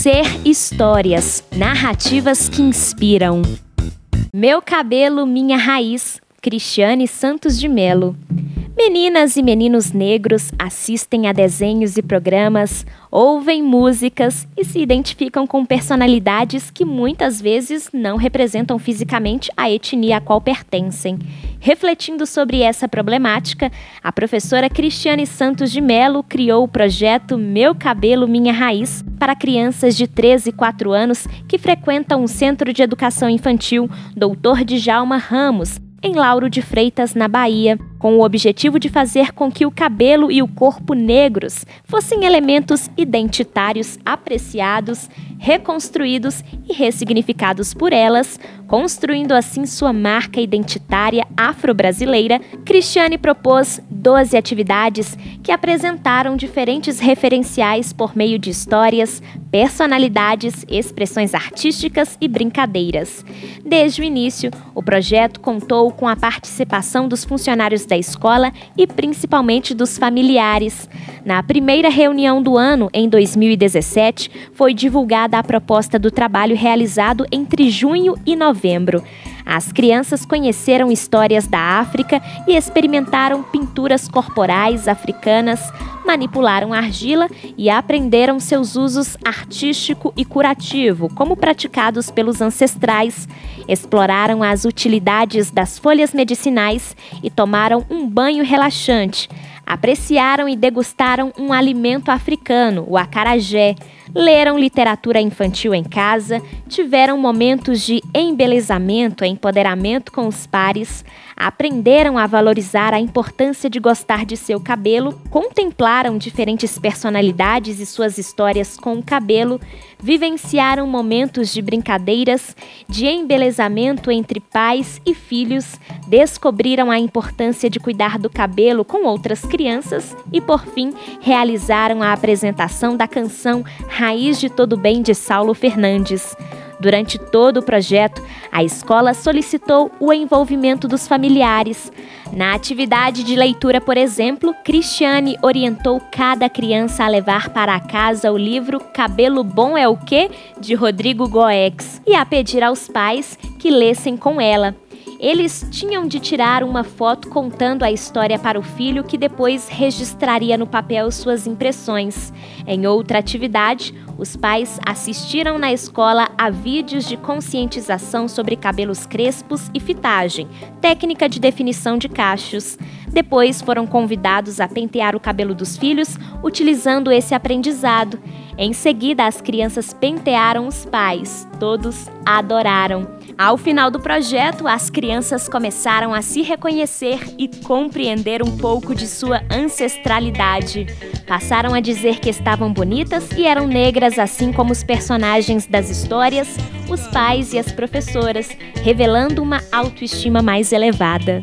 Ser histórias, narrativas que inspiram. Meu cabelo, minha raiz, Cristiane Santos de Melo. Meninas e meninos negros assistem a desenhos e programas, ouvem músicas e se identificam com personalidades que muitas vezes não representam fisicamente a etnia a qual pertencem. Refletindo sobre essa problemática, a professora Cristiane Santos de Melo criou o projeto Meu Cabelo Minha Raiz para crianças de 13 e 4 anos que frequentam o Centro de Educação Infantil Doutor Djalma Ramos, em Lauro de Freitas, na Bahia, com o objetivo de fazer com que o cabelo e o corpo negros fossem elementos identitários apreciados, reconstruídos e ressignificados por elas, construindo assim sua marca identitária afro-brasileira. Cristiane propôs 12 atividades que apresentaram diferentes referenciais por meio de histórias, personalidades, expressões artísticas e brincadeiras. Desde o início, o projeto contou com a participação dos funcionários da escola e principalmente dos familiares. Na primeira reunião do ano, em 2017, foi divulgada a proposta do trabalho realizado entre junho e novembro. As crianças conheceram histórias da África e experimentaram pinturas corporais africanas, manipularam argila e aprenderam seus usos artístico e curativo, como praticados pelos ancestrais. Exploraram as utilidades das folhas medicinais e tomaram um banho relaxante. Apreciaram e degustaram um alimento africano, o acarajé leram literatura infantil em casa, tiveram momentos de embelezamento e empoderamento com os pares, aprenderam a valorizar a importância de gostar de seu cabelo, contemplaram diferentes personalidades e suas histórias com o cabelo, vivenciaram momentos de brincadeiras, de embelezamento entre pais e filhos, descobriram a importância de cuidar do cabelo com outras crianças e, por fim, realizaram a apresentação da canção Raiz de Todo Bem de Saulo Fernandes. Durante todo o projeto, a escola solicitou o envolvimento dos familiares. Na atividade de leitura, por exemplo, Cristiane orientou cada criança a levar para casa o livro Cabelo Bom é o Quê? de Rodrigo Goex e a pedir aos pais que lessem com ela. Eles tinham de tirar uma foto contando a história para o filho, que depois registraria no papel suas impressões. Em outra atividade, os pais assistiram na escola a vídeos de conscientização sobre cabelos crespos e fitagem, técnica de definição de cachos. Depois foram convidados a pentear o cabelo dos filhos utilizando esse aprendizado. Em seguida, as crianças pentearam os pais. Todos adoraram. Ao final do projeto, as crianças começaram a se reconhecer e compreender um pouco de sua ancestralidade. Passaram a dizer que estavam bonitas e eram negras, assim como os personagens das histórias, os pais e as professoras, revelando uma autoestima mais elevada.